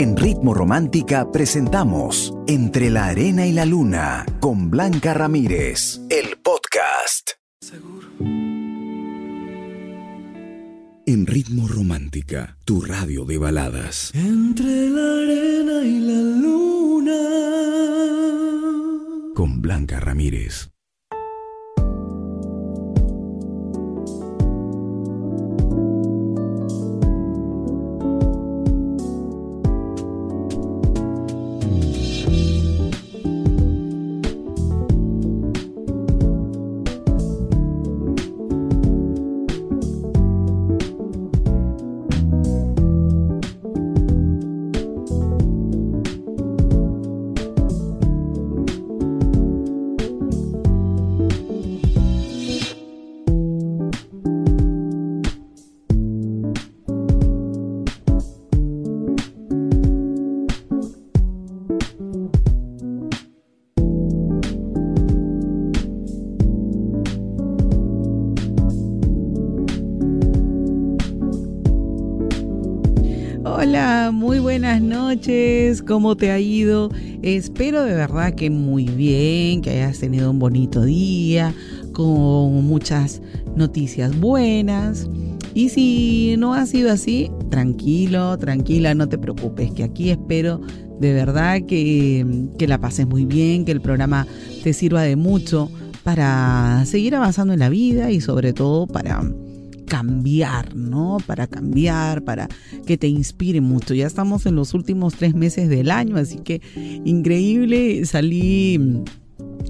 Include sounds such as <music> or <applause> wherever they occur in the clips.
En Ritmo Romántica presentamos Entre la Arena y la Luna con Blanca Ramírez, el podcast. En Ritmo Romántica, tu radio de baladas. Entre la arena y la luna. Con Blanca Ramírez. ¿Cómo te ha ido? Espero de verdad que muy bien, que hayas tenido un bonito día, con muchas noticias buenas. Y si no ha sido así, tranquilo, tranquila, no te preocupes, que aquí espero de verdad que, que la pases muy bien, que el programa te sirva de mucho para seguir avanzando en la vida y sobre todo para cambiar, ¿no? Para cambiar, para que te inspire mucho. Ya estamos en los últimos tres meses del año, así que increíble. Salí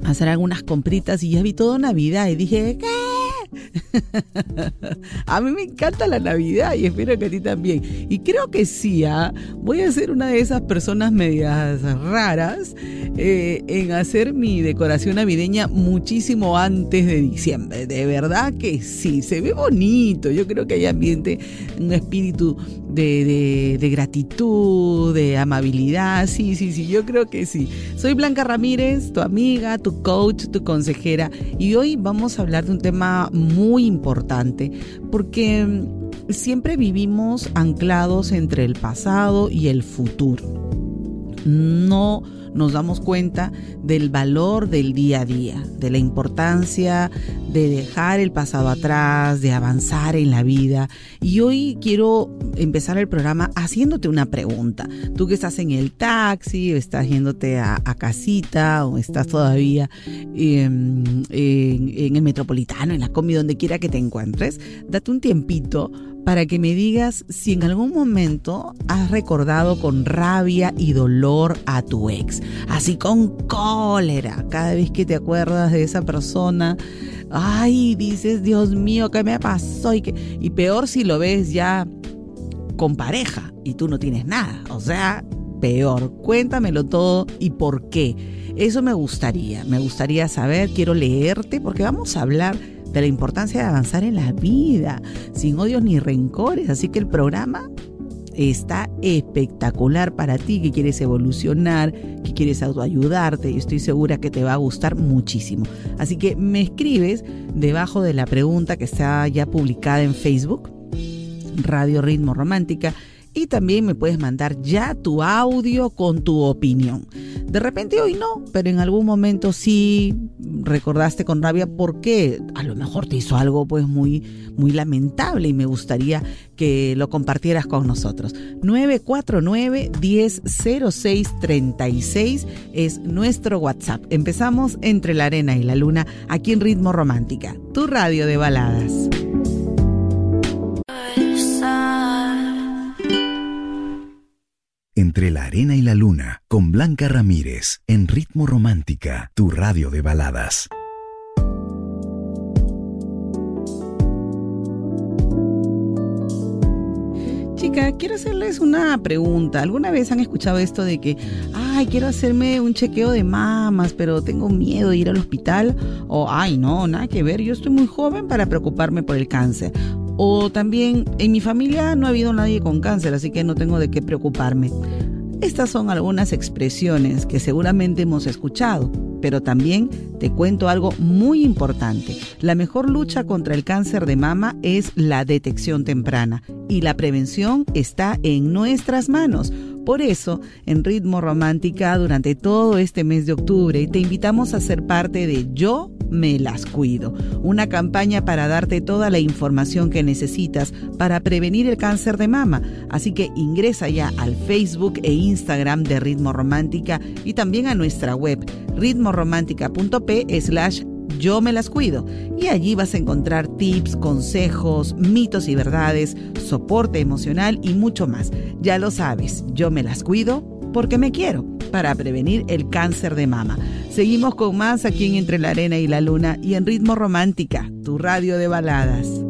a hacer algunas compritas y ya vi toda Navidad y dije, ¿qué? <laughs> a mí me encanta la Navidad y espero que a ti también. Y creo que sí, ¿ah? voy a ser una de esas personas medias raras eh, en hacer mi decoración navideña muchísimo antes de diciembre. De verdad que sí, se ve bonito. Yo creo que hay ambiente, un espíritu de, de, gratitud, de amabilidad. Sí, sí, sí, yo creo que sí. Soy Blanca Ramírez, tu amiga, tu coach, tu consejera. Y hoy vamos a hablar de un tema importante porque siempre vivimos anclados entre el pasado y el futuro. No nos damos cuenta del valor del día a día, de la importancia de dejar el pasado atrás, de avanzar en la vida. Y hoy quiero empezar el programa haciéndote una pregunta. Tú que estás en el taxi, estás yéndote a, a casita, o estás todavía en, en, el metropolitano, en la comida, donde quiera que te encuentres, date un tiempito para que me digas si en algún momento has recordado con rabia y dolor a tu ex, así con cólera, cada vez que te acuerdas de esa persona, ay, dices, Dios mío, ¿qué me pasó? Y, y peor si lo ves ya con pareja y tú no tienes nada, o sea, peor. Cuéntamelo todo y por qué. Eso me gustaría, me gustaría saber, quiero leerte porque vamos a hablar de la importancia de avanzar en la vida, sin odios ni rencores. Así que el programa está espectacular para ti que quieres evolucionar, que quieres autoayudarte y estoy segura que te va a gustar muchísimo. Así que me escribes debajo de la pregunta que está ya publicada en Facebook, Radio Ritmo Romántica, y también me puedes mandar ya tu audio con tu opinión. De repente hoy no, pero en algún momento sí recordaste con rabia porque a lo mejor te hizo algo pues muy muy lamentable y me gustaría que lo compartieras con nosotros. 949 1006 36 es nuestro WhatsApp. Empezamos entre la arena y la luna aquí en Ritmo Romántica, tu radio de baladas. Entre la arena y la luna, con Blanca Ramírez, en Ritmo Romántica, tu radio de baladas. Romántica, quiero hacerles una pregunta. ¿Alguna vez han escuchado esto de que, ay, quiero hacerme un chequeo de mamas, pero tengo miedo de ir al hospital? O, ay, no, nada que ver, yo estoy muy joven para preocuparme por el cáncer. O también, en mi familia no ha habido nadie con cáncer, así que no tengo de qué preocuparme. Estas son algunas expresiones que seguramente hemos escuchado, pero también te cuento algo muy importante. La mejor lucha contra el cáncer de mama es la detección temprana y la prevención está en nuestras manos. Por eso, en Ritmo Romántica, durante todo este mes de octubre, te invitamos a ser parte de Yo me las cuido, una campaña para darte toda la información que necesitas para prevenir el cáncer de mama. Así que ingresa ya al Facebook e Instagram de Ritmo Romántica y también a nuestra web ritmoromántica.p slash yo me las cuido y allí vas a encontrar tips, consejos, mitos y verdades, soporte emocional y mucho más. Ya lo sabes, yo me las cuido porque me quiero para prevenir el cáncer de mama. Seguimos con más aquí en Entre la Arena y la Luna y en Ritmo Romántica, tu radio de baladas.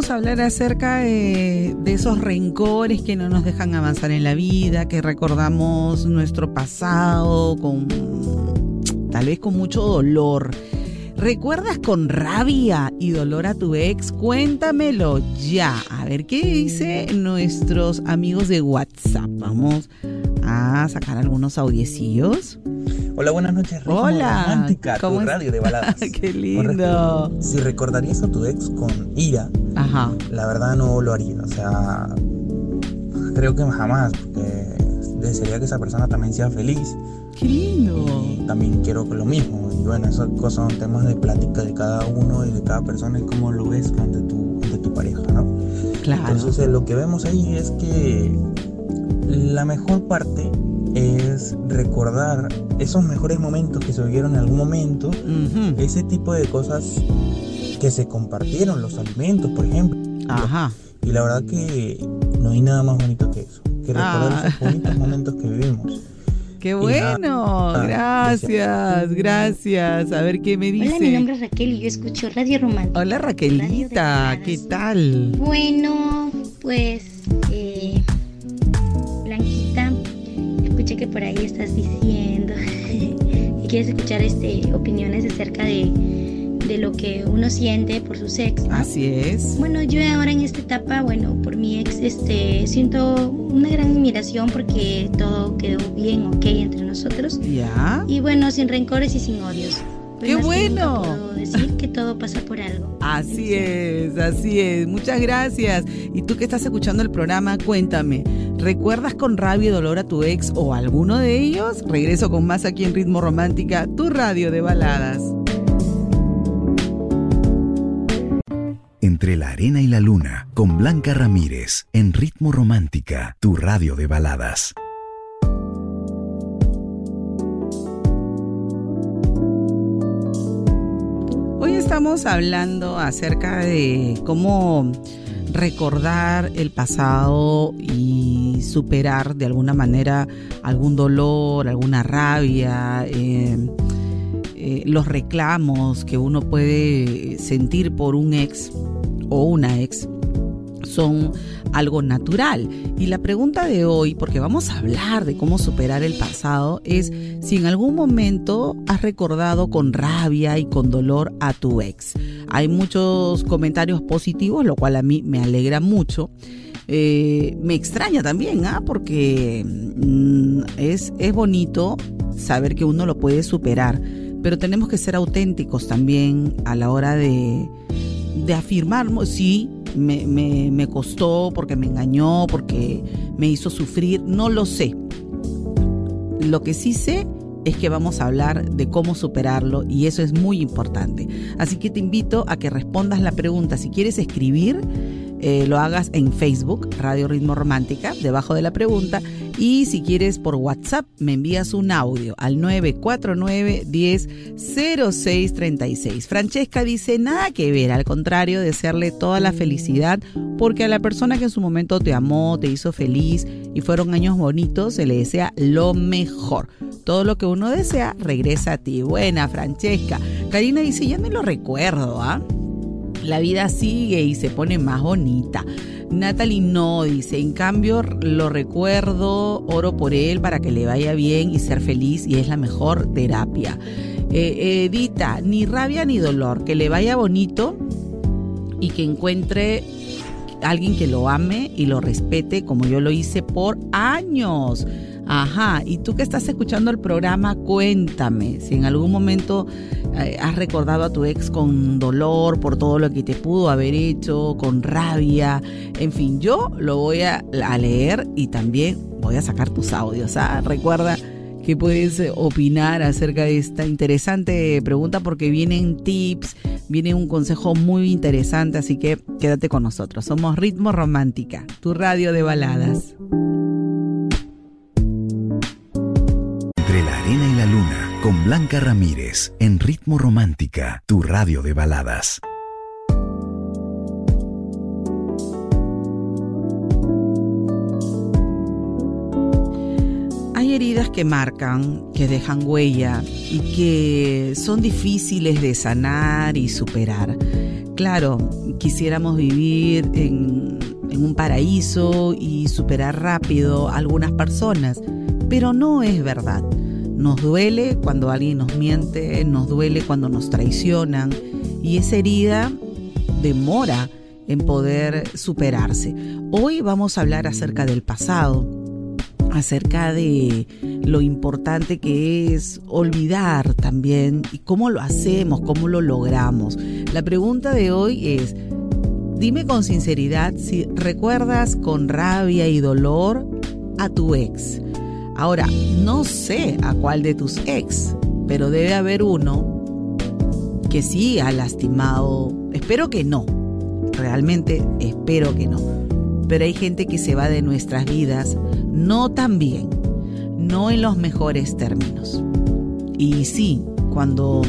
Vamos a hablar acerca de, de, esos rencores que no nos dejan avanzar en la vida, que recordamos nuestro pasado con tal vez con mucho dolor. ¿Recuerdas con rabia y dolor a tu ex? Cuéntamelo ya. A ver qué dice nuestros amigos de WhatsApp. Vamos a sacar algunos audiecillos. Hola, buenas noches. Ritmo Hola, romántica, tu es? radio de baladas. <laughs> Qué lindo. Si recordarías a tu ex con ira, Ajá. la verdad no lo haría. O sea, creo que jamás, porque desearía que esa persona también sea feliz. Qué lindo. Y también quiero lo mismo. Y bueno, esas cosas son temas de plática de cada uno y de cada persona y cómo lo ves ante tu, ante tu pareja, ¿no? Claro. Entonces, lo que vemos ahí es que la mejor parte es recordar esos mejores momentos que se vivieron en algún momento, uh -huh. ese tipo de cosas que se compartieron, los alimentos, por ejemplo. Ajá. Y la verdad que no hay nada más bonito que eso, que recordar ah. esos bonitos <laughs> momentos que vivimos. Qué bueno, gracias, gracias. A ver qué me dice. Hola, mi nombre es Raquel y yo escucho Radio Romántica. Hola Raquelita, ¿qué tal? Bueno, pues por ahí estás diciendo <laughs> y quieres escuchar este opiniones acerca de, de lo que uno siente por sus ex. Así es. Bueno, yo ahora en esta etapa, bueno, por mi ex, este, siento una gran admiración porque todo quedó bien, ok entre nosotros. Ya. Y bueno, sin rencores y sin odios. ¡Qué bueno! Puedo decir que todo pasa por algo. Así es, así es. Muchas gracias. Y tú que estás escuchando el programa, cuéntame, ¿recuerdas con rabia y dolor a tu ex o alguno de ellos? Regreso con más aquí en Ritmo Romántica, tu radio de baladas. Entre la arena y la luna, con Blanca Ramírez, en Ritmo Romántica, tu radio de baladas. Hoy estamos hablando acerca de cómo recordar el pasado y superar de alguna manera algún dolor, alguna rabia. Eh, eh, los reclamos que uno puede sentir por un ex o una ex son algo natural. Y la pregunta de hoy, porque vamos a hablar de cómo superar el pasado, es si en algún momento has recordado con rabia y con dolor a tu ex. Hay muchos comentarios positivos, lo cual a mí me alegra mucho. Eh, me extraña también, ¿ah? porque mm, es, es bonito saber que uno lo puede superar pero tenemos que ser auténticos también a la hora de, de afirmar, sí, me, me, me, costó porque me engañó, porque me hizo sufrir, no lo sé. Lo que sí sé es que vamos a hablar de cómo superarlo y eso es muy importante. Así que te invito a que respondas la pregunta. Si quieres escribir, eh, lo hagas en Facebook, Radio Ritmo Romántica, debajo de la pregunta. Y si quieres por WhatsApp, me envías un audio al 949 10 0636. Francesca dice, nada que ver, al contrario, desearle toda la felicidad, porque a la persona que en su momento te amó, te hizo feliz y fueron años bonitos, se le desea lo mejor. Todo lo que uno desea regresa a ti. Buena, Francesca. Karina dice, ya me lo recuerdo, ¿ah? La vida sigue y se pone más bonita. Natalie no dice, en cambio lo recuerdo, oro por él para que le vaya bien y ser feliz y es la mejor terapia. Eh, Edita, ni rabia ni dolor, que le vaya bonito y que encuentre alguien que lo ame y lo respete como yo lo hice por años. Ajá, y tú que estás escuchando el programa, cuéntame si en algún momento eh, has recordado a tu ex con dolor por todo lo que te pudo haber hecho, con rabia, en fin, yo lo voy a, leer y también voy a sacar tus audios. ¿ah? Recuerda que puedes opinar acerca de esta interesante pregunta porque vienen tips, viene un consejo muy interesante, así que quédate con nosotros. Somos Ritmo Romántica, tu radio de baladas. Con Blanca Ramírez en Ritmo Romántica, tu radio de baladas. Hay heridas que marcan, que dejan huella y que son difíciles de sanar y superar. Claro, quisiéramos vivir en, un paraíso y superar rápido a algunas personas, pero no es verdad. Nos duele cuando alguien nos miente, nos duele cuando nos traicionan y esa herida demora en poder superarse. Hoy vamos a hablar acerca del pasado, acerca de lo importante que es olvidar también y cómo lo hacemos, cómo lo logramos. La pregunta de hoy es, dime con sinceridad si recuerdas con rabia y dolor a tu ex. Ahora, no sé a cuál de tus ex, pero debe haber uno que sí ha lastimado. Espero que no. Realmente espero que no. Pero hay gente que se va de nuestras vidas no tan bien, no en los mejores términos. Y sí, cuando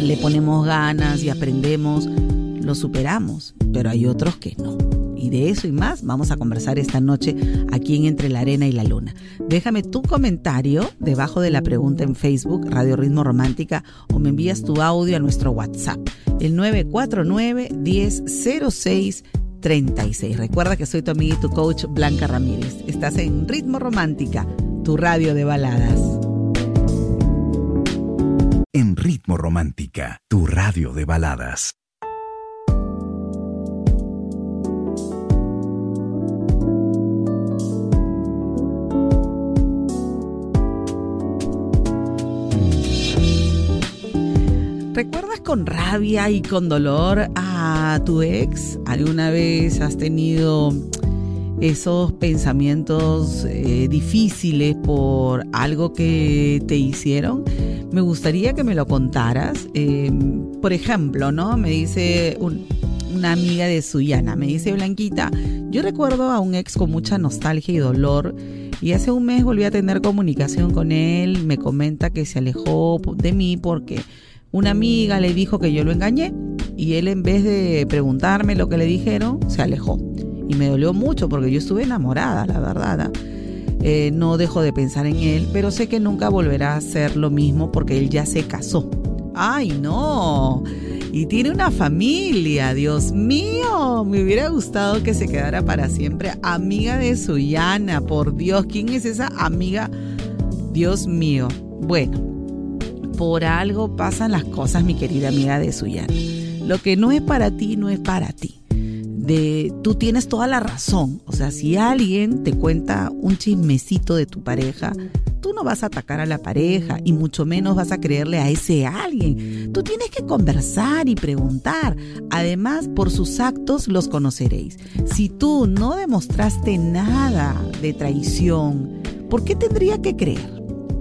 le ponemos ganas y aprendemos, lo superamos, pero hay otros que no. Y de eso y más vamos a conversar esta noche aquí en Entre la Arena y la Luna. Déjame tu comentario debajo de la pregunta en Facebook, Radio Ritmo Romántica, o me envías tu audio a nuestro WhatsApp, el 949 1006 36. Recuerda que soy tu amiga y tu coach Blanca Ramírez. Estás en Ritmo Romántica, tu radio de baladas. En Ritmo Romántica, tu radio de baladas. ¿Recuerdas con rabia y con dolor a tu ex? ¿Alguna vez has tenido esos pensamientos eh, difíciles por algo que te hicieron? Me gustaría que me lo contaras. Em, por ejemplo, ¿no? Me dice una amiga de Suyana, me dice Blanquita, yo recuerdo a un ex con mucha nostalgia y dolor y hace un mes volví a tener comunicación con él, me comenta que se alejó de mí porque una amiga le dijo que yo lo engañé y él en vez de preguntarme lo que le dijeron, se alejó. Y me dolió mucho porque yo estuve enamorada, la verdad. ¿ah? Eh, no dejo de pensar en él, pero sé que nunca volverá a ser lo mismo porque él ya se casó. ¡Ay, no! Y tiene una familia, Dios mío. Me hubiera gustado que se quedara para siempre amiga de Suyana. Por Dios, ¿quién es esa amiga? Dios mío. Bueno, por algo pasan las cosas, mi querida amiga de Suyana. Lo que no es para ti, no es para ti. De, tú tienes toda la razón. O sea, si alguien te cuenta un chismecito de tu pareja, tú no vas a atacar a la pareja y mucho menos vas a creerle a ese alguien. Tú tienes que conversar y preguntar. Además, por sus actos los conoceréis. Si tú no demostraste nada de traición, ¿por qué tendría que creer?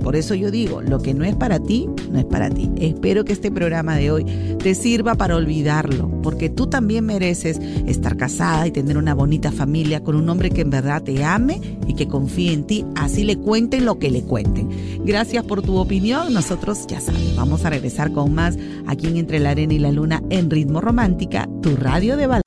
Por eso yo digo, lo que no es para ti, no es para ti. Espero que este programa de hoy te sirva para olvidarlo, porque tú también mereces estar casada y tener una bonita familia con un hombre que en verdad te ame y que confíe en ti, así le cuenten lo que le cuenten. Gracias por tu opinión. Nosotros, ya sabes, vamos a regresar con más aquí en Entre la Arena y la Luna en Ritmo Romántica, tu radio de balón.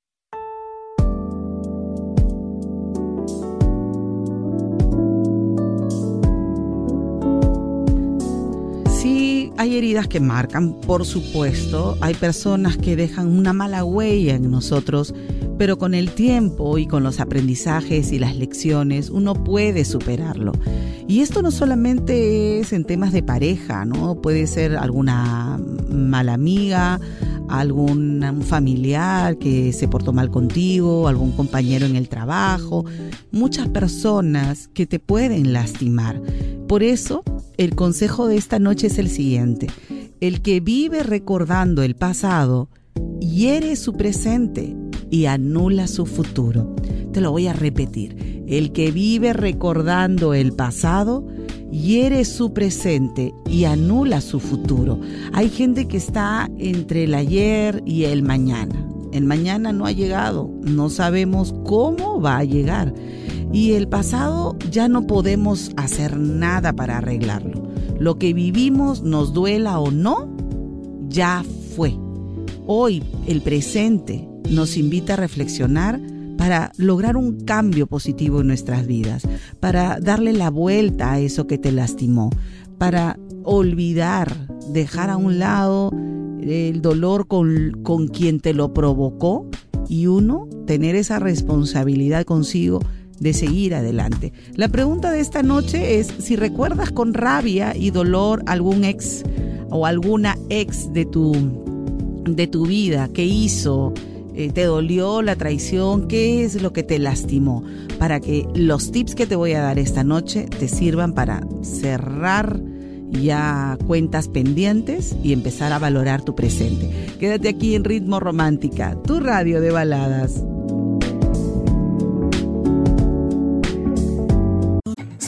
Hay heridas que marcan, por supuesto, hay personas que dejan una mala huella en nosotros, pero con el tiempo y con los aprendizajes y las lecciones uno puede superarlo. Y esto no solamente es en temas de pareja, ¿no? Puede ser alguna mala amiga, algún familiar que se portó mal contigo, algún compañero en el trabajo, muchas personas que te pueden lastimar. Por eso el consejo de esta noche es el siguiente. El que vive recordando el pasado hiere su presente y anula su futuro. Te lo voy a repetir. El que vive recordando el pasado hiere su presente y anula su futuro. Hay gente que está entre el ayer y el mañana. El mañana no ha llegado, no sabemos cómo va a llegar y el pasado ya no podemos hacer nada para arreglarlo. Lo que vivimos, nos duela o no, ya fue. Hoy el presente nos invita a reflexionar para lograr un cambio positivo en nuestras vidas, para darle la vuelta a eso que te lastimó, para olvidar, dejar a un lado el dolor con, con quien te lo provocó y uno tener esa responsabilidad consigo de seguir adelante. La pregunta de esta noche es si recuerdas con rabia y dolor algún ex o alguna ex de tu, de tu vida que hizo, eh, te dolió la traición, qué es lo que te lastimó, para que los tips que te voy a dar esta noche te sirvan para cerrar ya cuentas pendientes y empezar a valorar tu presente. Quédate aquí en Ritmo Romántica, tu radio de baladas.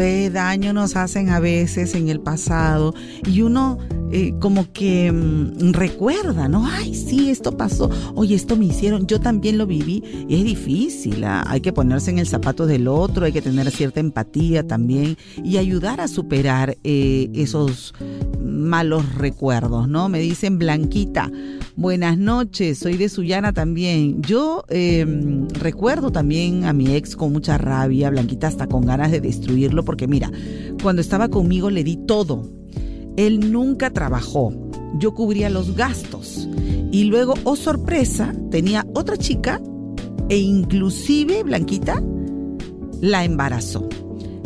Qué daño nos hacen a veces en el pasado y uno eh, como que mm, recuerda, ¿no? Ay, sí, esto pasó, oye, esto me hicieron, yo también lo viví y es difícil, ¿ah? hay que ponerse en el zapato del otro, hay que tener cierta empatía también y ayudar a superar eh, esos malos recuerdos, ¿no? Me dicen Blanquita, buenas noches, soy de Sullana también. Yo em, recuerdo también a mi ex con mucha rabia, Blanquita hasta con ganas de destruirlo, porque mira, cuando estaba conmigo le di todo. Él nunca trabajó, yo cubría los gastos. Y luego, oh sorpresa, tenía otra chica e inclusive Blanquita la embarazó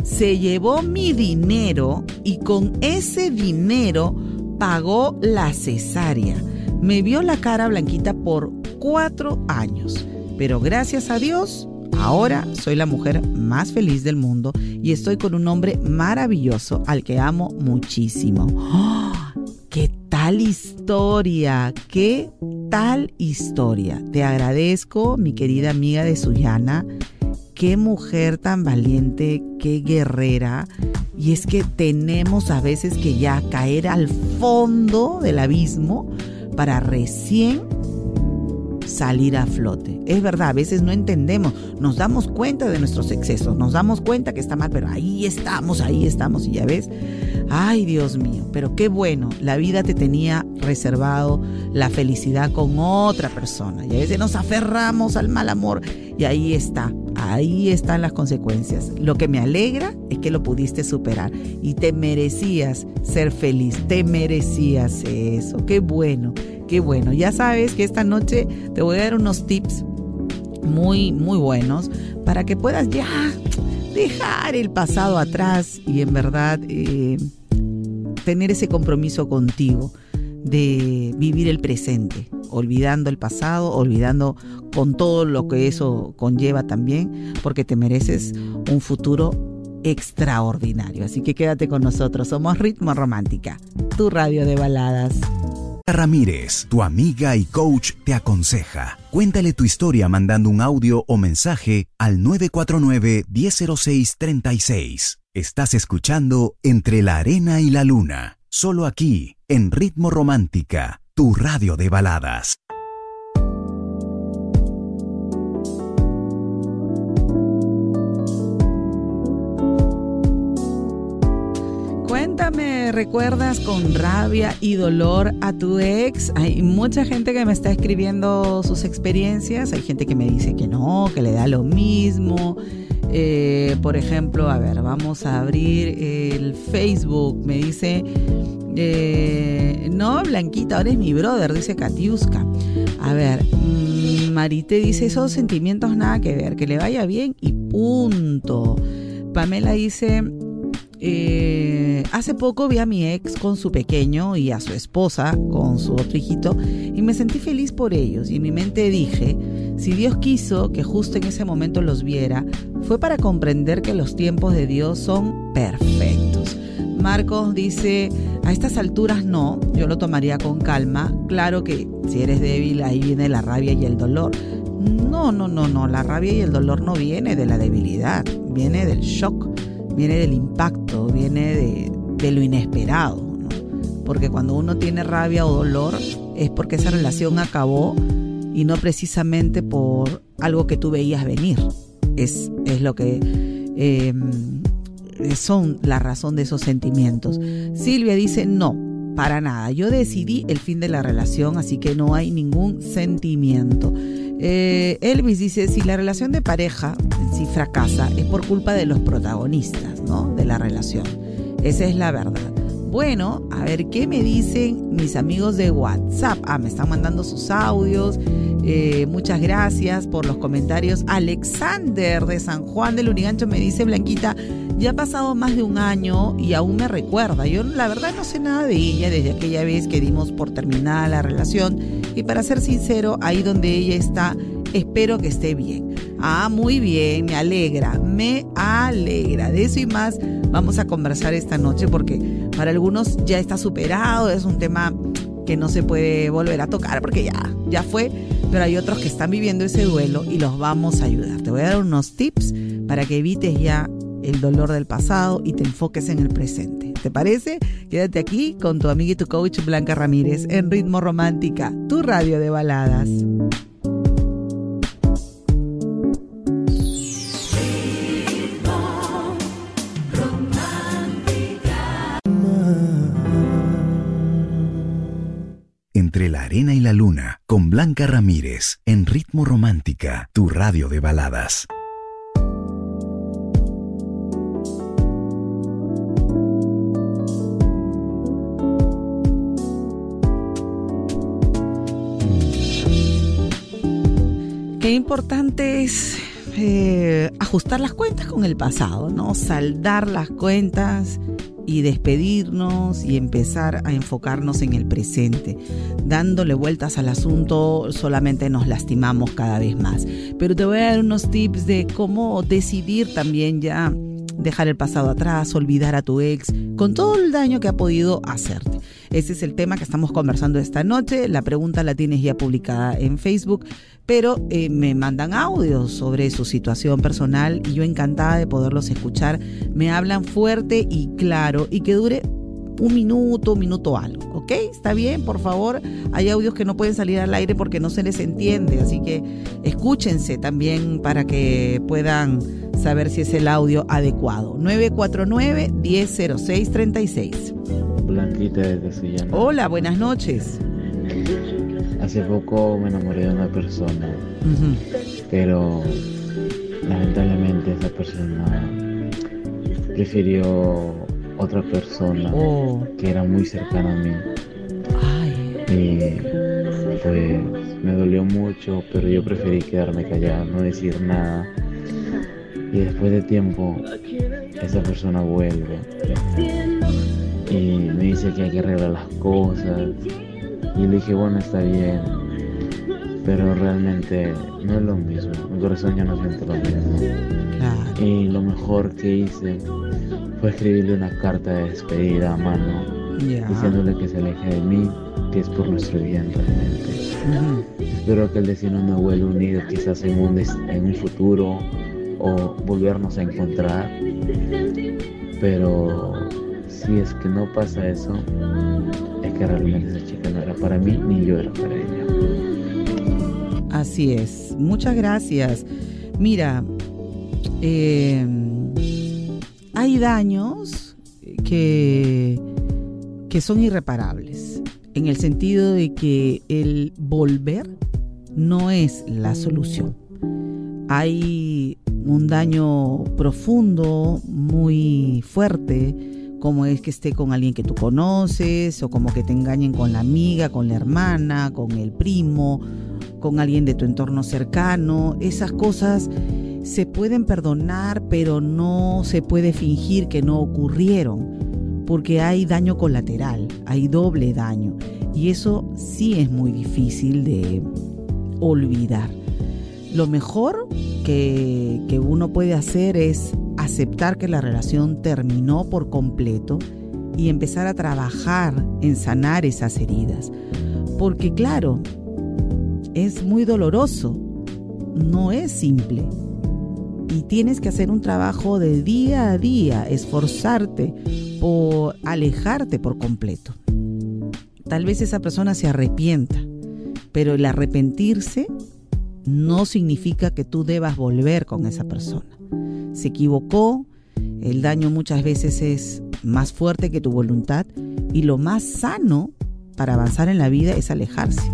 se llevó mi dinero y con ese dinero pagó la cesárea. Me vio la cara blanquita por cuatro años, pero gracias a Dios, ahora soy la mujer más feliz del mundo y estoy con un hombre maravilloso al que amo muchísimo. ¡Oh! <gasps> ¡Qué tal historia! ¡Qué tal historia! Te agradezco, mi querida amiga de Suyana qué mujer tan valiente, qué guerrera. Y es que tenemos a veces que ya caer al fondo del abismo para recién salir a flote. Es verdad, a veces no entendemos, nos damos cuenta de nuestros excesos, nos damos cuenta que está mal, pero ahí estamos, ahí estamos y ya ves, ay Dios mío, pero qué bueno, la vida te tenía reservado la felicidad con otra persona y a veces nos aferramos al mal amor y ahí está, ahí están las consecuencias. Lo que me alegra es que lo pudiste superar y te merecías ser feliz, te merecías eso, qué bueno. Qué bueno, ya sabes que esta noche te voy a dar unos tips muy, muy buenos para que puedas ya dejar el pasado atrás y en verdad eh, tener ese compromiso contigo de vivir el presente, olvidando el pasado, olvidando con todo lo que eso conlleva también, porque te mereces un futuro extraordinario. Así que quédate con nosotros, somos Ritmo Romántica, tu radio de baladas. Ramírez, tu amiga y coach, te aconseja. Cuéntale tu historia mandando un audio o mensaje al 949-1006-36. Estás escuchando Entre la Arena y la Luna, solo aquí, en Ritmo Romántica, tu radio de baladas. Cuéntame, ¿recuerdas con rabia y dolor a tu ex? Hay mucha gente que me está escribiendo sus experiencias, hay gente que me dice que no, que le da lo mismo. Eh, por ejemplo, a ver, vamos a abrir el Facebook, me dice, eh, no, Blanquita, ahora es mi brother, dice Katiuska. A ver, mm, Marite dice, esos sentimientos nada que ver, que le vaya bien y punto. Pamela dice, eh, hace poco vi a mi ex con su pequeño y a su esposa con su otro hijito y me sentí feliz por ellos y en mi mente dije, si Dios quiso que justo en ese momento los viera, fue para comprender que los tiempos de Dios son perfectos. Marcos dice, a estas alturas no, yo lo tomaría con calma. Claro que si eres débil, ahí viene la rabia y el dolor. No, no, no, no, la rabia y el dolor no viene de la debilidad, viene del shock viene del impacto, viene de, lo inesperado. Porque cuando uno tiene rabia o dolor es porque esa relación acabó y no precisamente por algo que tú veías venir. Es, es lo que em, son la razón de esos sentimientos. Silvia dice, no, para nada. Yo decidí el fin de la relación, así que no hay ningún sentimiento. Eh, Elvis dice, si la relación de pareja si fracasa es por culpa de los protagonistas, ¿no? De la relación. Esa es la verdad. Bueno, a ver qué me dicen mis amigos de WhatsApp. Ah, me están mandando sus audios. Eh, muchas gracias por los comentarios. Alexander de San Juan del Urigancho me dice, Blanquita, ya ha pasado más de un año y aún me recuerda. Yo la verdad no sé nada de ella desde aquella vez que dimos por terminada la relación. Y para ser sincero, ahí donde ella está, espero que esté bien. Ah, muy bien, me alegra, me alegra. De eso y más vamos a conversar esta noche porque para algunos ya está superado, es un tema que no se puede volver a tocar porque ya, ya fue, pero hay otros que están viviendo ese duelo y los vamos a ayudar. Te voy a dar unos tips para que evites ya el dolor del pasado y te enfoques en el presente. ¿Te parece? Quédate aquí con tu amiga y tu coach Blanca Ramírez en Ritmo Romántica, tu radio de baladas. Y la luna, con Blanca Ramírez, en Ritmo Romántica, tu radio de baladas. Qué importante es eh, ajustar las cuentas con el pasado, ¿no? Saldar las cuentas y despedirnos y empezar a enfocarnos en el presente. Dándole vueltas al asunto solamente nos lastimamos cada vez más. Pero te voy a dar unos tips de cómo decidir también ya dejar el pasado atrás, olvidar a tu ex, con todo el daño que ha podido hacerte. Ese es el tema que estamos conversando esta noche. La pregunta la tienes ya publicada en Facebook, pero eh, me mandan audios sobre su situación personal y yo encantada de poderlos escuchar. Me hablan fuerte y claro y que dure un minuto, un minuto algo, ¿ok? Está bien, por favor. Hay audios que no pueden salir al aire porque no se les entiende, así que escúchense también para que puedan saber si es el audio adecuado. 949-100636. Blanquita desde Sillana. Hola, buenas noches. Hace poco me enamoré de una persona, pero lamentablemente esa persona prefirió otra persona Oh. que era muy cercana a mí. Ay, Y pues me dolió mucho, pero yo preferí quedarme callado, no decir nada. Y después de tiempo, esa persona vuelve y me dice que hay que arreglar las cosas. Y le dije, bueno, está bien, pero realmente no es lo mismo. Mi corazón ya no siente lo mismo. Y lo mejor que hice fue escribirle una carta de despedida a mano diciéndole que se aleje de mí, que es por nuestro bien realmente. Espero que el destino nos vuelva unidos quizás en un, en un futuro o volvernos a encontrar. Pero si es que no pasa eso, es que realmente esa chica no era para mí ni yo era para ella. Así es. Muchas gracias. Mira, eh, hay daños que, que son irreparables, en el sentido de que el volver no es la solución. Hay un daño profundo, muy fuerte, como es que esté con alguien que tú conoces, o como que te engañen con la amiga, con la hermana, con el primo, con alguien de tu entorno cercano. Esas cosas se pueden perdonar, pero no se puede fingir que no ocurrieron, porque hay daño colateral, hay doble daño. Y eso sí es muy difícil de olvidar. Lo mejor que, que uno puede hacer es aceptar que la relación terminó por completo y empezar a trabajar en sanar esas heridas. Porque claro, es muy doloroso, no es simple. Y tienes que hacer un trabajo de día a día, esforzarte por alejarte por completo. Tal vez esa persona se arrepienta, pero el arrepentirse no significa que tú debas volver con esa persona. Se equivocó, el daño muchas veces es más fuerte que tu voluntad y lo más sano para avanzar en la vida es alejarse.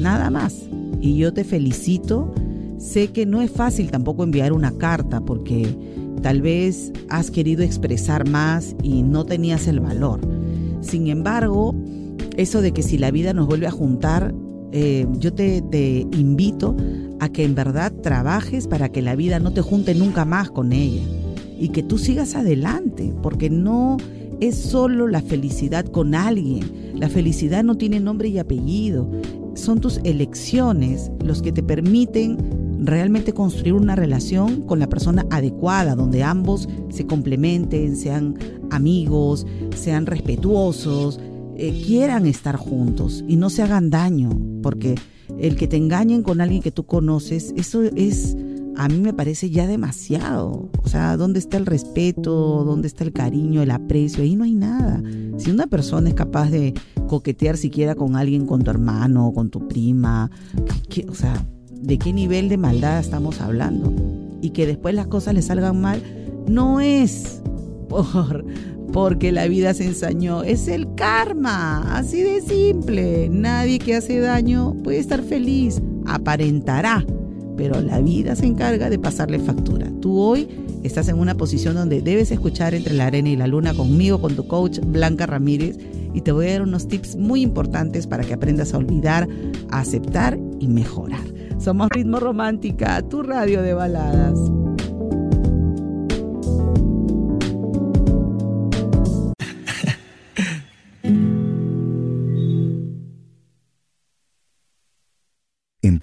Nada más. Y yo te felicito. Sé que no es fácil tampoco enviar una carta porque tal vez has querido expresar más y no tenías el valor. Sin embargo, eso de que si la vida nos vuelve a juntar, eh, yo te, te invito a que en verdad trabajes para que la vida no te junte nunca más con ella y que tú sigas adelante, porque no es solo la felicidad con alguien, la felicidad no tiene nombre y apellido, son tus elecciones los que te permiten realmente construir una relación con la persona adecuada, donde ambos se complementen, sean amigos, sean respetuosos, eh, quieran estar juntos y no se hagan daño, porque el que te engañen con alguien que tú conoces, eso es, a mí me parece ya demasiado. O sea, ¿dónde está el respeto? ¿Dónde está el cariño, el aprecio? Ahí no hay nada. Si una persona es capaz de coquetear siquiera con alguien, con tu hermano, con tu prima, ¿qué- o sea, ¿de qué nivel de maldad estamos hablando? Y que después las cosas le salgan mal, no es por porque la vida se ensañó. Es el karma, así de simple. Nadie que hace daño puede estar feliz, aparentará, pero la vida se encarga de pasarle factura. Tú hoy estás en una posición donde debes escuchar entre la arena y la luna conmigo, con tu coach Blanca Ramírez, y te voy a dar unos tips muy importantes para que aprendas a olvidar, a aceptar y mejorar. Somos Ritmo Romántica, tu radio de baladas.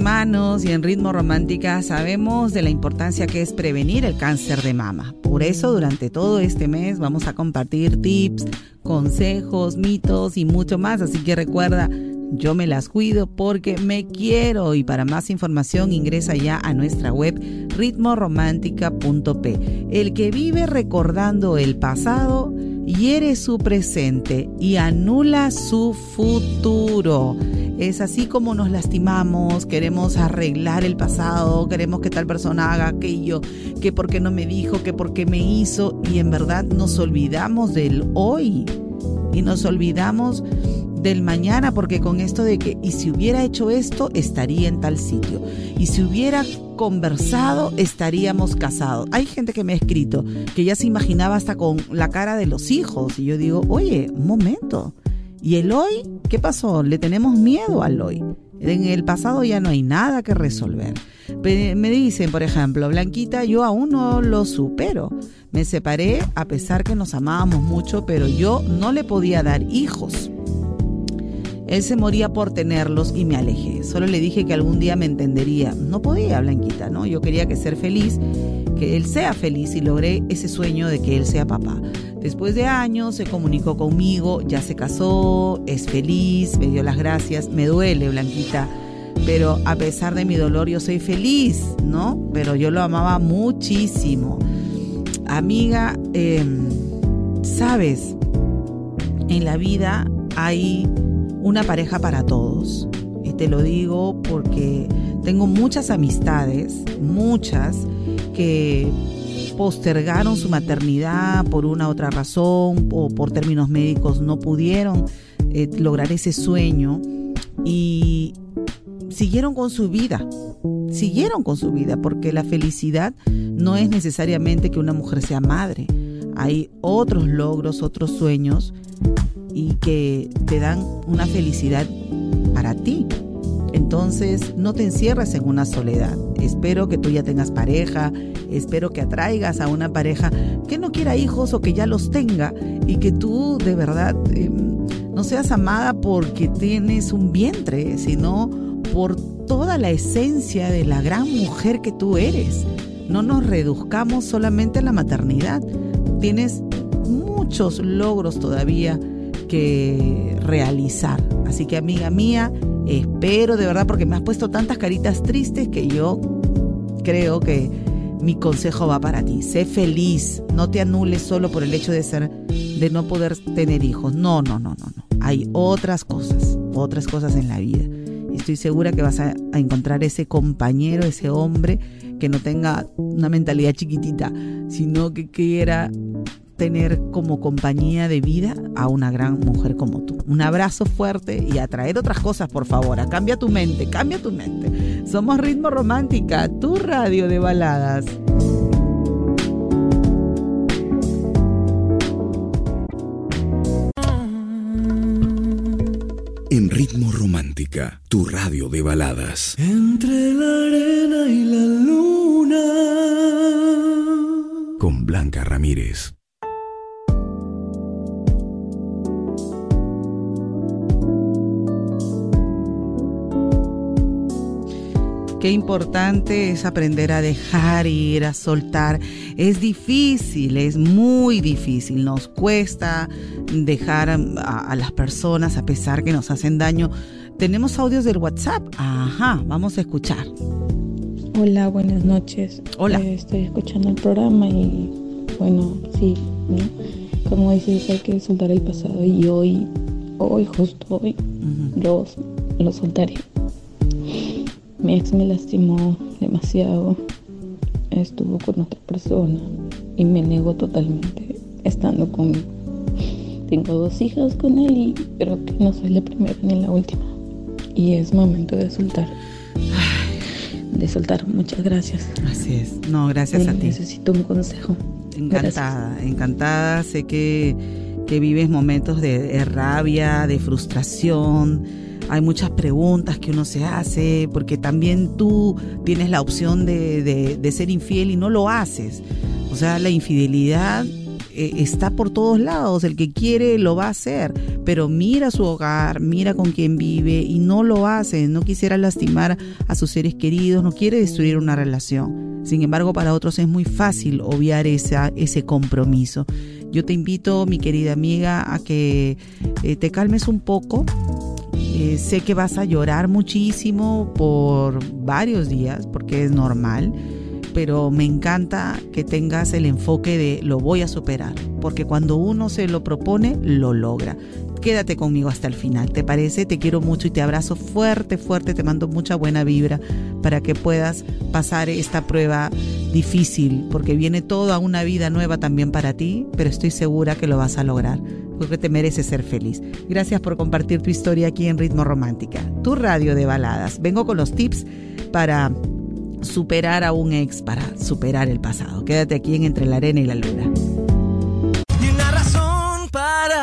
Manos y en Ritmo Romántica sabemos de la importancia que es prevenir el cáncer de mama. Por eso durante todo este mes vamos a compartir tips, consejos, mitos y mucho más. Así que recuerda, yo me las cuido porque me quiero y para más información ingresa ya a nuestra web ritmoromántica.p. El que vive recordando el pasado hiere su presente y anula su futuro. Es así como nos lastimamos, queremos arreglar el pasado, queremos que tal persona haga aquello, que por qué no me dijo, que por qué me hizo, y en verdad nos olvidamos del hoy y nos olvidamos del mañana, porque con esto de que, y si hubiera hecho esto, estaría en tal sitio, y si hubiera conversado, estaríamos casados. Hay gente que me ha escrito que ya se imaginaba hasta con la cara de los hijos, y yo digo, oye, un momento, ¿y el hoy? ¿Qué pasó? Le tenemos miedo al hoy. En el pasado ya no hay nada que resolver. Me dicen, por ejemplo, Blanquita, yo aún no lo supero. Me separé a pesar que nos amábamos mucho, pero yo no le podía dar hijos. Él se moría por tenerlos y me alejé. Solo le dije que algún día me entendería. No podía, Blanquita, ¿no? Yo quería que ser feliz, que él sea feliz y logré ese sueño de que él sea papá. Después de años se comunicó conmigo, ya se casó, es feliz, me dio las gracias. Me duele, Blanquita, pero a pesar de mi dolor yo soy feliz, ¿no? Pero yo lo amaba muchísimo. Amiga, em, sabes, en la vida hay una pareja para todos. Y te lo digo porque tengo muchas amistades, muchas, que postergaron su maternidad por una otra razón o por términos médicos no pudieron eh, lograr ese sueño y siguieron con su vida, siguieron con su vida porque la felicidad no es necesariamente que una mujer sea madre. Hay otros logros, otros sueños y que te dan una felicidad para ti. Entonces, no te encierres en una soledad. Espero que tú ya tengas pareja, espero que atraigas a una pareja que no quiera hijos o que ya los tenga y que tú de verdad em, no seas amada porque tienes un vientre, sino por toda la esencia de la gran mujer que tú eres. No nos reduzcamos solamente a la maternidad. Tienes muchos logros todavía que realizar. Así que amiga mía, espero de verdad porque me has puesto tantas caritas tristes que yo creo que mi consejo va para ti. Sé feliz, no te anules solo por el hecho de ser de no poder tener hijos. No, no, no, no, no. Hay otras cosas, otras cosas en la vida. Estoy segura que vas a, a encontrar ese compañero, ese hombre que no tenga una mentalidad chiquitita, sino que quiera tener como compañía de vida a una gran mujer como tú. Un abrazo fuerte y a traer otras cosas, por favor. cambia tu mente, cambia tu mente. Somos Ritmo Romántica, tu radio de baladas. En Ritmo Romántica, tu radio de baladas. Entre la arena y la luna. Con Blanca Ramírez. Qué importante es aprender a dejar ir, a soltar. Es difícil, es muy difícil. Nos cuesta dejar a, las personas a pesar que nos hacen daño. Tenemos audios del WhatsApp. Ajá, vamos a escuchar. Hola, buenas noches. Hola. Eh, estoy escuchando el programa y bueno, sí, como dices, hay que soltar el pasado y hoy, hoy, justo hoy, lo soltaré. Mi ex me lastimó demasiado, estuvo con otra persona y me negó totalmente estando conmigo. Tengo dos hijas con él y creo que no soy la primera ni la última. Y es momento de soltar. De soltar. Muchas gracias. Así es. No, gracias a ti. Necesito un consejo. Encantada, encantada. Sé que, que vives momentos de rabia, de frustración hay muchas preguntas que uno se hace, porque también tú tienes la opción de, ser infiel y no lo haces. O sea, la infidelidad eh, está por todos lados, el que quiere lo va a hacer, pero mira su hogar, mira con quién vive y no lo hace, no quisiera lastimar a sus seres queridos, no quiere destruir una relación. Sin embargo, para otros es muy fácil obviar esa, ese compromiso. Yo te invito, mi querida amiga, a que eh, te calmes un poco. Eh, sé que vas a llorar muchísimo por varios días, porque es normal pero me encanta que tengas el enfoque de lo voy a superar, porque cuando uno se lo propone, lo logra. Quédate conmigo hasta el final, ¿te parece? Te quiero mucho y te abrazo fuerte, fuerte, te mando mucha buena vibra para que puedas pasar esta prueba difícil, porque viene toda una vida nueva también para ti, pero estoy segura que lo vas a lograr, porque te mereces ser feliz. Gracias por compartir tu historia aquí en Ritmo Romántica, tu radio de baladas. Vengo con los tips para superar a un ex, para superar el pasado. Quédate aquí en Entre la Arena y la Luna.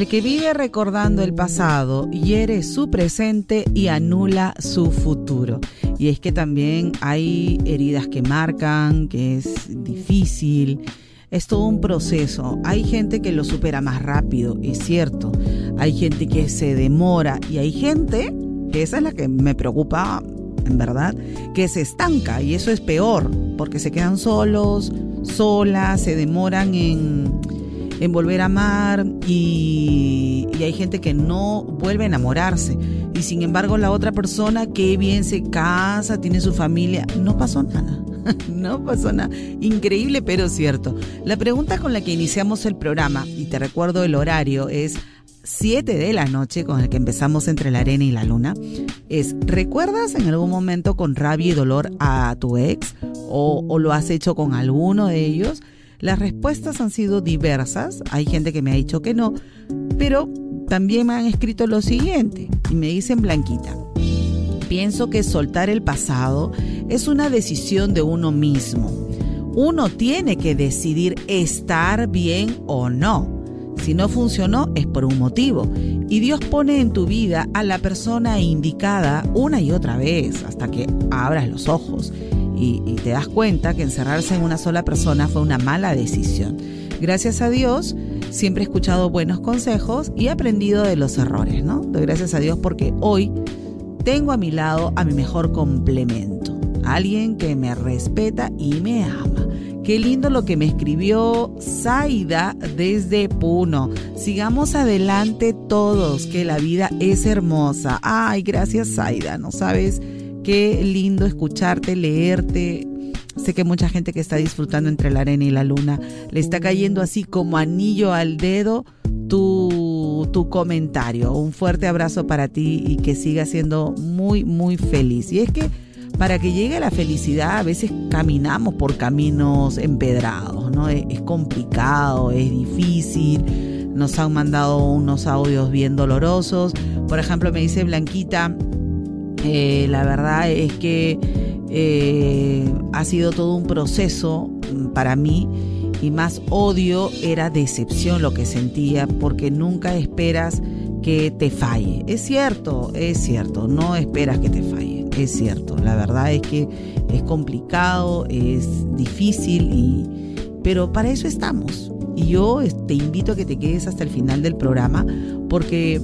El que vive recordando el pasado hiere su presente y anula su futuro. Y es que también hay heridas que marcan, que es difícil. Es todo un proceso. Hay gente que lo supera más rápido, es cierto. Hay gente que se demora y hay gente, que esa es la que me preocupa, en verdad, que se estanca y eso es peor, porque se quedan solos, solas, se demoran en en volver a amar y, hay gente que no vuelve a enamorarse. Y sin embargo la otra persona que bien se casa, tiene su familia, no pasó nada. <laughs> No pasó nada. Increíble, pero cierto. La pregunta con la que iniciamos el programa, y te recuerdo el horario, es 7 de la noche con el que empezamos entre la arena y la luna, es, ¿recuerdas en algún momento con rabia y dolor a tu ex? ¿O, o lo has hecho con alguno de ellos? Las respuestas han sido diversas, hay gente que me ha dicho que no, pero también me han escrito lo siguiente y me dicen Blanquita. Pienso que soltar el pasado es una decisión de uno mismo. Uno tiene que decidir estar bien o no. Si no funcionó es por un motivo. Y Dios pone en tu vida a la persona indicada una y otra vez hasta que abras los ojos y, te das cuenta que encerrarse en una sola persona fue una mala decisión. Gracias a Dios, siempre he escuchado buenos consejos y he aprendido de los errores, ¿no? Doy gracias a Dios porque hoy tengo a mi lado a mi mejor complemento, alguien que me respeta y me ama. Qué lindo lo que me escribió Zaida desde Puno. Sigamos adelante todos, que la vida es hermosa. Ay, gracias Zaida, no sabes Qué lindo escucharte, leerte. Sé que mucha gente que está disfrutando entre la arena y la luna le está cayendo así como anillo al dedo tu, tu comentario. Un fuerte abrazo para ti y que sigas siendo muy, muy feliz. Y es que para que llegue la felicidad a veces caminamos por caminos empedrados, ¿no? Es, complicado, es difícil. Nos han mandado unos audios bien dolorosos. Por ejemplo, me dice Blanquita, eh, la verdad es que eh, ha sido todo un proceso mm, para mí y más odio era decepción lo que sentía porque nunca esperas que te falle. Es cierto, es cierto, no esperas que te falle, es cierto. La verdad es que es complicado, es difícil, y, pero para eso estamos. Y yo te invito a que te quedes hasta el final del programa porque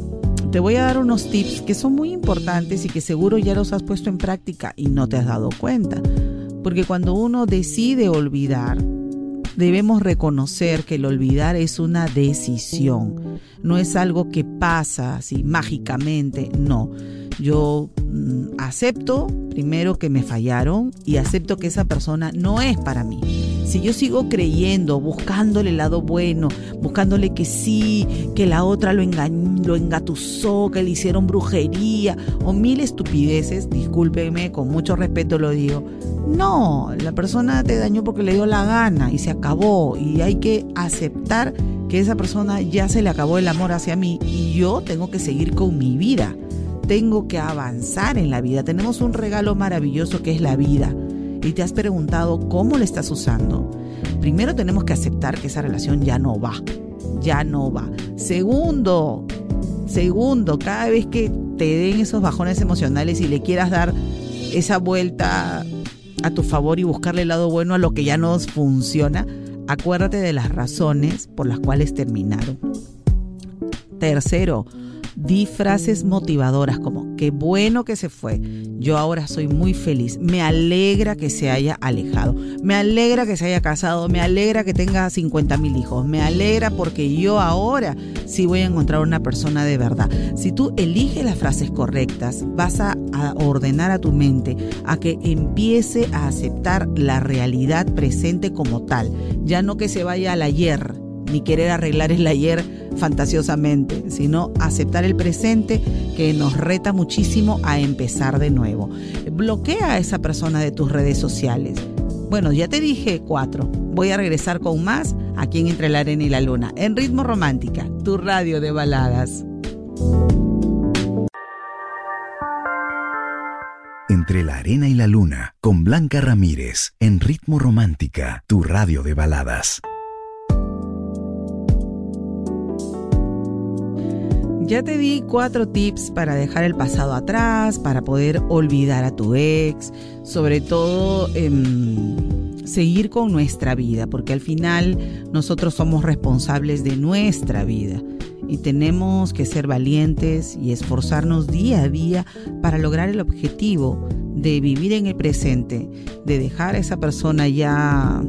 te voy a dar unos tips que son muy importantes y que seguro ya los has puesto en práctica y no te has dado cuenta. Porque cuando uno decide olvidar, debemos reconocer que el olvidar es una decisión, no es algo que pasa así mágicamente, no. Yo mm, acepto primero que me fallaron y acepto que esa persona no es para mí. si yo sigo creyendo, buscándole el lado bueno, buscándole que sí, que la otra lo, engañó, lo engatusó, que le hicieron brujería o mil estupideces, discúlpeme, con mucho respeto lo digo. No, la persona te dañó porque le dio la gana y se acabó y hay que aceptar que esa persona ya se le acabó el amor hacia mí y yo tengo que seguir con mi vida. Tengo que avanzar en la vida. Tenemos un regalo maravilloso que es la vida. Y te has preguntado cómo le estás usando. Primero tenemos que aceptar que esa relación ya no va. Ya no va. Segundo, segundo, cada vez que te den esos bajones emocionales y le quieras dar esa vuelta a tu favor y buscarle el lado bueno a lo que ya no funciona, acuérdate de las razones por las cuales terminaron. Tercero, Di frases motivadoras como, qué bueno que se fue, yo ahora soy muy feliz, me alegra que se haya alejado, me alegra que se haya casado, me alegra que tenga 50 mil hijos, me alegra porque yo ahora sí voy a encontrar una persona de verdad. Si tú eliges las frases correctas, vas a, a ordenar a tu mente a que empiece a aceptar la realidad presente como tal, ya no que se vaya al ayer ni querer arreglar el ayer fantasiosamente, sino aceptar el presente que nos reta muchísimo a empezar de nuevo. Bloquea a esa persona de tus redes sociales. Bueno, ya te dije cuatro. Voy a regresar con más aquí en Entre la Arena y la Luna, en Ritmo Romántica, tu radio de baladas. Entre la Arena y la Luna, con Blanca Ramírez, en Ritmo Romántica, tu radio de baladas. Ya te di cuatro tips para dejar el pasado atrás, para poder olvidar a tu ex, sobre todo eh, seguir con nuestra vida, porque al final nosotros somos responsables de nuestra vida y tenemos que ser valientes y esforzarnos día a día para lograr el objetivo de vivir en el presente, de dejar a esa persona ya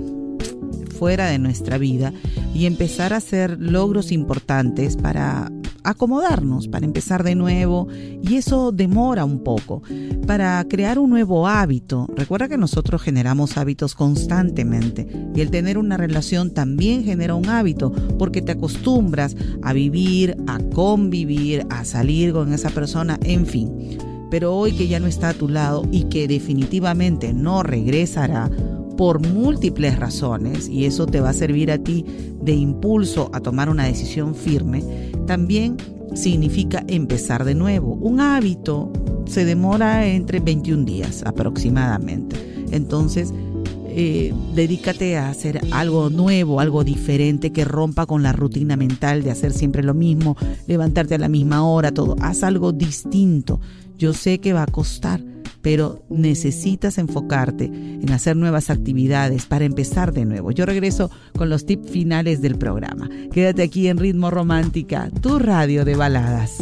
fuera de nuestra vida y empezar a hacer logros importantes para acomodarnos, para empezar de nuevo y eso demora un poco. Para crear un nuevo hábito, recuerda que nosotros generamos hábitos constantemente y el tener una relación también genera un hábito porque te acostumbras a vivir, a convivir, a salir con esa persona, en fin. Pero hoy que ya no está a tu lado y que definitivamente no regresará, por múltiples razones y eso te va a servir a ti de impulso a tomar una decisión firme, también significa empezar de nuevo. Un hábito se demora entre 21 días aproximadamente. Entonces, eh, dedícate a hacer algo nuevo, algo diferente que rompa con la rutina mental de hacer siempre lo mismo, levantarte a la misma hora, todo. Haz algo distinto. Yo sé que va a costar, pero necesitas enfocarte en hacer nuevas actividades para empezar de nuevo. Yo regreso con los tips finales del programa. Quédate aquí en Ritmo Romántica, tu radio de baladas.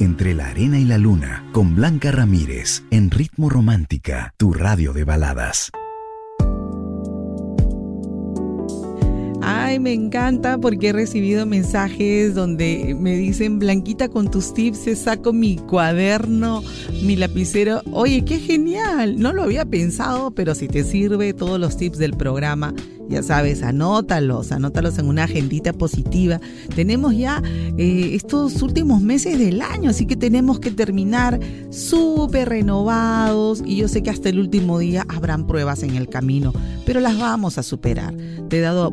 Entre la arena y la luna, con Blanca Ramírez, en Ritmo Romántica, tu radio de baladas. Ay, me encanta porque he recibido mensajes donde me dicen, Blanquita, con tus tips saco mi cuaderno, mi lapicero. Oye, qué genial. No lo había pensado, pero si te sirve todos los tips del programa, ya sabes, anótalos, anótalos en una agendita positiva. Tenemos ya eh, estos últimos meses del año, así que tenemos que terminar súper renovados y yo sé que hasta el último día habrán pruebas en el camino, pero las vamos a superar. Te he dado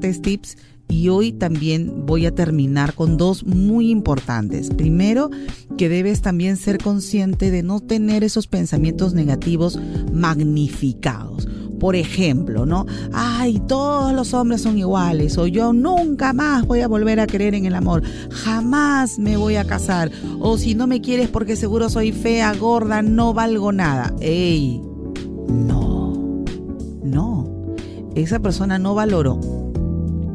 tips y hoy también voy a terminar con dos muy importantes. Primero, que debes también ser consciente de no tener esos pensamientos negativos magnificados. Por ejemplo, ¿no? Ay, todos los hombres son iguales o yo nunca más voy a volver a creer en el amor, jamás me voy a casar o si no me quieres porque seguro soy fea, gorda, no valgo nada. ¡Ey! No, no, esa persona no valoró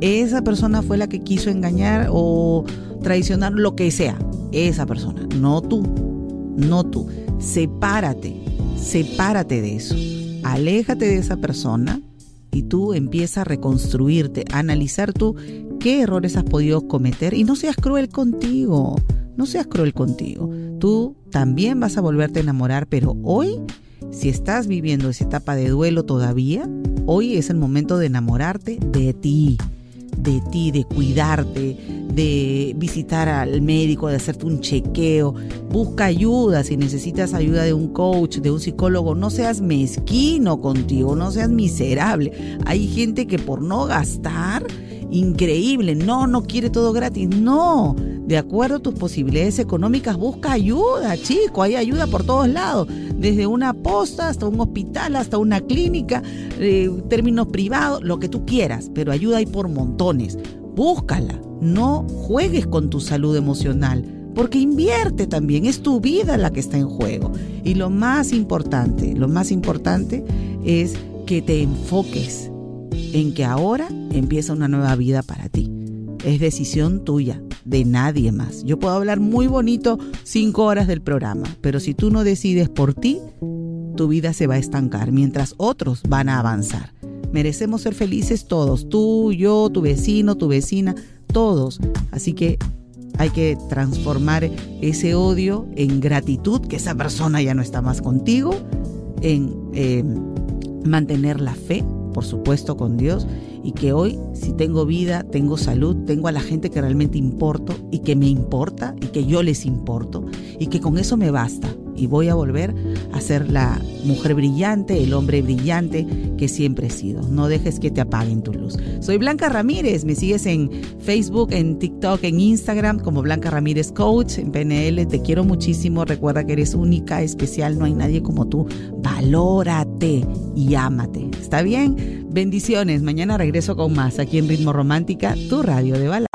esa persona fue la que quiso engañar o traicionar lo que sea. Esa persona, no tú, no tú. Sepárate, sepárate de eso. Aléjate de esa persona y tú empieza a reconstruirte, a analizar tú qué errores has podido cometer y no seas cruel contigo. No seas cruel contigo. Tú también vas a volverte a enamorar, pero hoy si estás viviendo esa etapa de duelo todavía, hoy es el momento de enamorarte de ti, de ti, de cuidarte, de visitar al médico, de hacerte un chequeo. Busca ayuda si necesitas ayuda de un coach, de un psicólogo. No seas mezquino contigo, no seas miserable. Hay gente que por no gastar, increíble, no, no quiere todo gratis. No, de acuerdo a tus posibilidades económicas, busca ayuda, chico. Hay ayuda por todos lados, desde una posta hasta un hospital, hasta una clínica, eh, términos privados, lo que tú quieras, pero ayuda hay por montones. Búscala. No juegues con tu salud emocional, porque invierte también, es tu vida la que está en juego. Y lo más importante, lo más importante es que te enfoques en que ahora empieza una nueva vida para ti. Es decisión tuya, de nadie más. Yo puedo hablar muy bonito cinco horas del programa, pero si tú no decides por ti, tu vida se va a estancar mientras otros van a avanzar. Merecemos ser felices todos, tú, yo, tu vecino, tu vecina, todos. Así que hay que transformar ese odio en gratitud, que esa persona ya no está más contigo, en eh, mantener la fe, por supuesto, con Dios, y que hoy, si tengo vida, tengo salud, tengo a la gente que realmente importo y que me importa y que yo les importo, y que con eso me basta y voy a volver a ser la mujer brillante, el hombre brillante que siempre he sido. No dejes que te apaguen tu luz. Soy Blanca Ramírez, me sigues en Facebook, en TikTok, en Instagram como Blanca Ramírez Coach, en PNL. Te quiero muchísimo, recuerda que eres única, especial, no hay nadie como tú. Valórate y ámate. ¿Está bien? Bendiciones. Mañana regreso con más aquí en Ritmo Romántica, tu radio de balada.